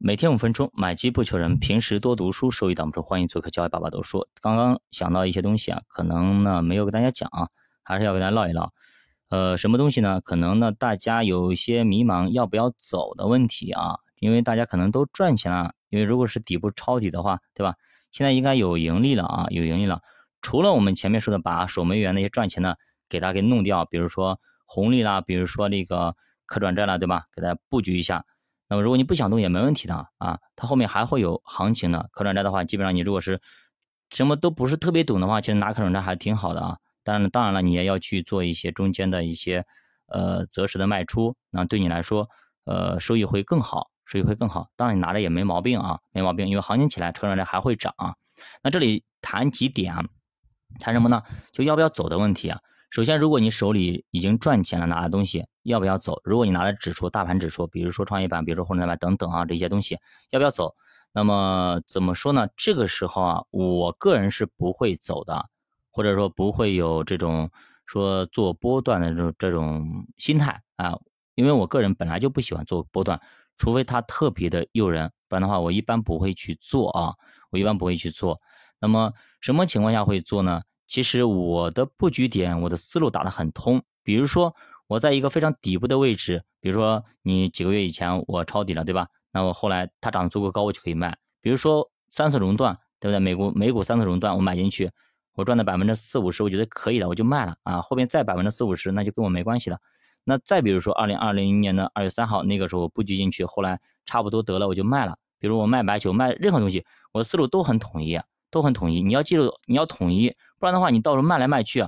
每天五分钟，买基不求人。平时多读书，收益挡不住。欢迎做客教育爸爸读书。刚刚想到一些东西啊，可能呢没有跟大家讲啊，还是要跟大家唠一唠。呃，什么东西呢？可能呢大家有一些迷茫，要不要走的问题啊？因为大家可能都赚钱了，因为如果是底部抄底的话，对吧？现在应该有盈利了啊，有盈利了。除了我们前面说的把守门员那些赚钱的给它给弄掉，比如说红利啦，比如说那个可转债啦，对吧？给它布局一下。那么如果你不想动也没问题的啊，它后面还会有行情的。可转债的话，基本上你如果是什么都不是特别懂的话，其实拿可转债还挺好的啊。当然，当然了，你也要去做一些中间的一些呃择时的卖出，那对你来说，呃收益会更好，收益会更好。当然你拿着也没毛病啊，没毛病，因为行情起来可转债还会涨。那这里谈几点啊？谈什么呢？就要不要走的问题啊。首先，如果你手里已经赚钱了，拿的东西要不要走？如果你拿的指数、大盘指数，比如说创业板，比如说沪深三百等等啊，这些东西要不要走？那么怎么说呢？这个时候啊，我个人是不会走的，或者说不会有这种说做波段的这种这种心态啊，因为我个人本来就不喜欢做波段，除非它特别的诱人，不然的话我一般不会去做啊，我一般不会去做。那么什么情况下会做呢？其实我的布局点，我的思路打得很通。比如说，我在一个非常底部的位置，比如说你几个月以前我抄底了，对吧？那我后来它涨得足够高，我就可以卖。比如说三次熔断，对不对？美股美股三次熔断，我买进去，我赚了百分之四五十，我觉得可以了，我就卖了啊。后面再百分之四五十，那就跟我没关系了。那再比如说二零二零年的二月三号那个时候布局进去，后来差不多得了，我就卖了。比如我卖白酒，卖任何东西，我的思路都很统一。都很统一，你要记住，你要统一，不然的话，你到时候卖来卖去，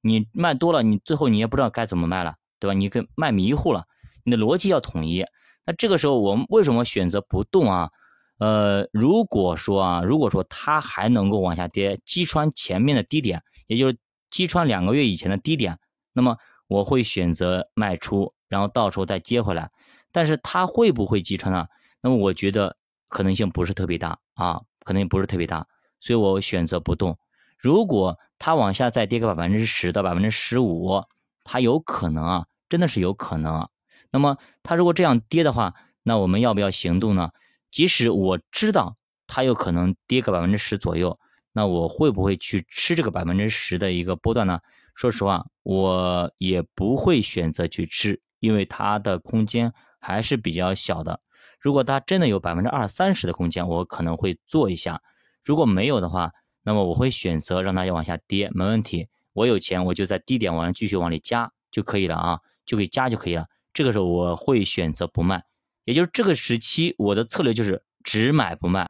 你卖多了，你最后你也不知道该怎么卖了，对吧？你跟卖迷糊了，你的逻辑要统一。那这个时候我们为什么选择不动啊？呃，如果说啊，如果说它还能够往下跌，击穿前面的低点，也就是击穿两个月以前的低点，那么我会选择卖出，然后到时候再接回来。但是它会不会击穿呢？那么我觉得可能性不是特别大啊，可能性不是特别大。所以我选择不动。如果它往下再跌个百分之十到百分之十五，它有可能啊，真的是有可能。啊。那么它如果这样跌的话，那我们要不要行动呢？即使我知道它有可能跌个百分之十左右，那我会不会去吃这个百分之十的一个波段呢？说实话，我也不会选择去吃，因为它的空间还是比较小的。如果它真的有百分之二三十的空间，我可能会做一下。如果没有的话，那么我会选择让它要往下跌，没问题。我有钱，我就在低点往上继续往里加就可以了啊，就可以加就可以了。这个时候我会选择不卖，也就是这个时期我的策略就是只买不卖。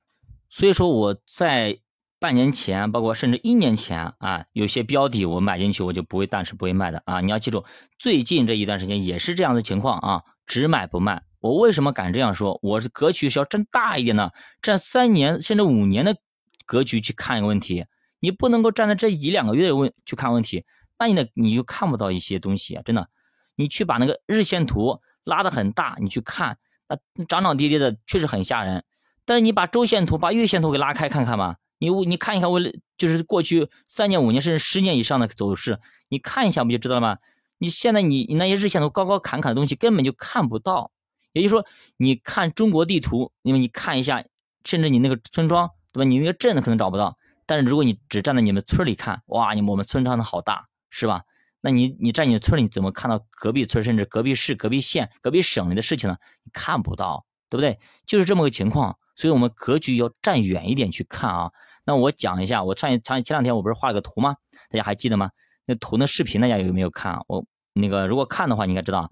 所以说我在半年前，包括甚至一年前啊，有些标的我买进去我就不会，但是不会卖的啊。你要记住，最近这一段时间也是这样的情况啊，只买不卖。我为什么敢这样说？我是格局是要占大一点的，占三年甚至五年的。格局去看一个问题，你不能够站在这一两个月的问去看问题，那你呢你就看不到一些东西啊！真的，你去把那个日线图拉得很大，你去看，那涨涨跌跌的确实很吓人。但是你把周线图、把月线图给拉开看看嘛，你你看一看我就是过去三年、五年甚至十年以上的走势，你看一下不就知道了吗？你现在你你那些日线图高高坎坎的东西根本就看不到。也就是说，你看中国地图，因为你看一下，甚至你那个村庄。对吧？你那个镇子可能找不到，但是如果你只站在你们村里看，哇，你我们村庄的好大，是吧？那你你在你的村里怎么看到隔壁村甚至隔壁市、隔壁县、隔壁省里的事情呢？你看不到，对不对？就是这么个情况，所以我们格局要站远一点去看啊。那我讲一下，我上前前两天我不是画了个图吗？大家还记得吗？那图那视频大家有没有看？我那个如果看的话，你应该知道，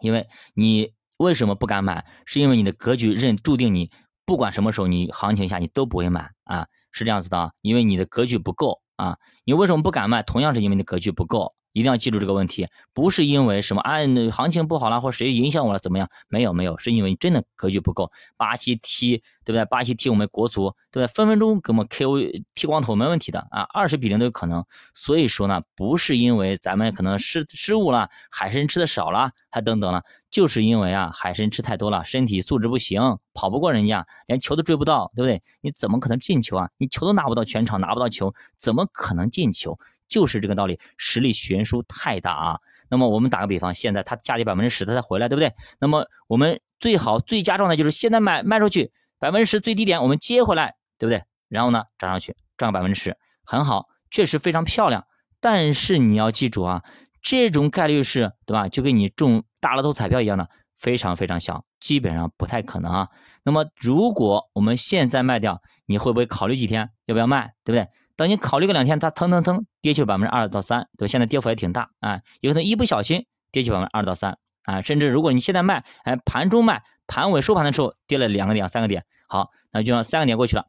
因为你为什么不敢买？是因为你的格局认注定你。不管什么时候你行情下你都不会买啊，是这样子的，因为你的格局不够啊。你为什么不敢卖？同样是因为你格局不够，一定要记住这个问题，不是因为什么啊，行情不好了或者谁影响我了怎么样？没有没有，是因为你真的格局不够。巴西踢对不对？巴西踢我们国足对不对？分分钟给我们 KO 剃光头没问题的啊，二十比零都有可能。所以说呢，不是因为咱们可能失失误了，海参吃的少了，还等等了。就是因为啊，海参吃太多了，身体素质不行，跑不过人家，连球都追不到，对不对？你怎么可能进球啊？你球都拿不到，全场拿不到球，怎么可能进球？就是这个道理，实力悬殊太大啊。那么我们打个比方，现在它下跌百分之十，它才回来，对不对？那么我们最好最佳状态就是现在卖卖出去百分之十最低点，我们接回来，对不对？然后呢涨上去赚个百分之十，很好，确实非常漂亮。但是你要记住啊，这种概率是对吧？就跟你中大乐透彩票一样的，非常非常小，基本上不太可能啊。那么如果我们现在卖掉，你会不会考虑几天要不要卖，对不对？等你考虑个两天，它腾腾腾跌去百分之二到三，对吧？现在跌幅也挺大啊，有可能一不小心跌去百分之二到三啊，甚至如果你现在卖，哎，盘中卖，盘尾收盘的时候跌了两个点、三个点，好，那就让三个点过去了。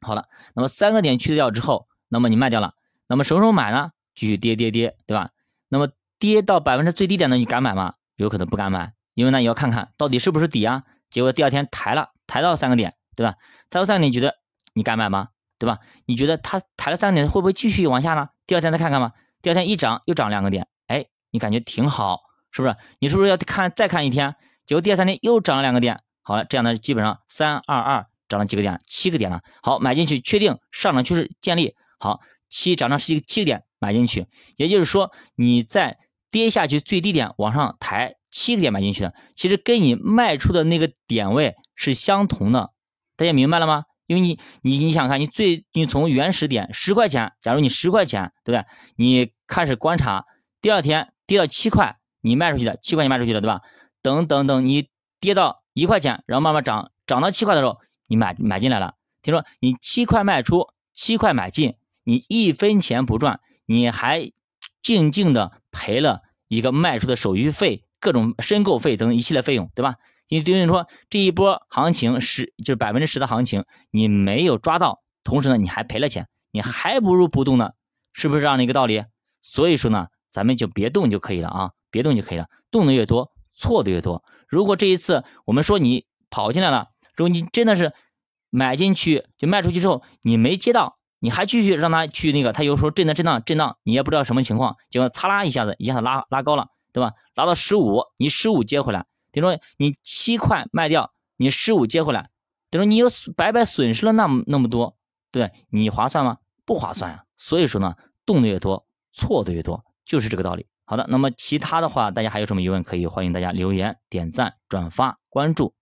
好了，那么三个点去掉之后，那么你卖掉了，那么什么时候买呢？继续跌跌跌，对吧？那么跌到百分之最低点的，你敢买吗？有可能不敢买，因为呢你要看看到底是不是底啊。结果第二天抬了，抬到三个点，对吧？抬到三个点，你觉得你敢买吗？对吧？你觉得它抬了三个点会不会继续往下呢？第二天再看看吧。第二天一涨又涨两个点，哎，你感觉挺好，是不是？你是不是要看再看一天？结果第二三天又涨了两个点，好了，这样呢基本上三二二涨了几个点？七个点了。好，买进去，确定上涨趋势建立。好，七涨到七七个点，买进去。也就是说，你在跌下去最低点往上抬七个点买进去的，其实跟你卖出的那个点位是相同的。大家明白了吗？因为你你你想看，你最你从原始点十块钱，假如你十块钱，对不对？你开始观察，第二天跌到七块，你卖出去的七块钱卖出去的，对吧？等等等，你跌到一块钱，然后慢慢涨，涨到七块的时候，你买买进来了。听说你七块卖出，七块买进，你一分钱不赚，你还静静的赔了一个卖出的手续费、各种申购费等一系列费用，对吧？你等于说这一波行情十就是百分之十的行情，你没有抓到，同时呢你还赔了钱，你还不如不动呢，是不是这样的一个道理？所以说呢，咱们就别动就可以了啊，别动就可以了，动的越多，错的越多。如果这一次我们说你跑进来了，如果你真的是买进去就卖出去之后，你没接到，你还继续让他去那个，他有时候震荡震荡震荡，你也不知道什么情况，结果嚓啦一下子一下子拉拉高了，对吧？拉到十五，你十五接回来。等于说你七块卖掉，你十五接回来，等于说你又白白损失了那么那么多，对你划算吗？不划算呀。所以说呢，动的越多，错的越多，就是这个道理。好的，那么其他的话，大家还有什么疑问，可以欢迎大家留言、点赞、转发、关注。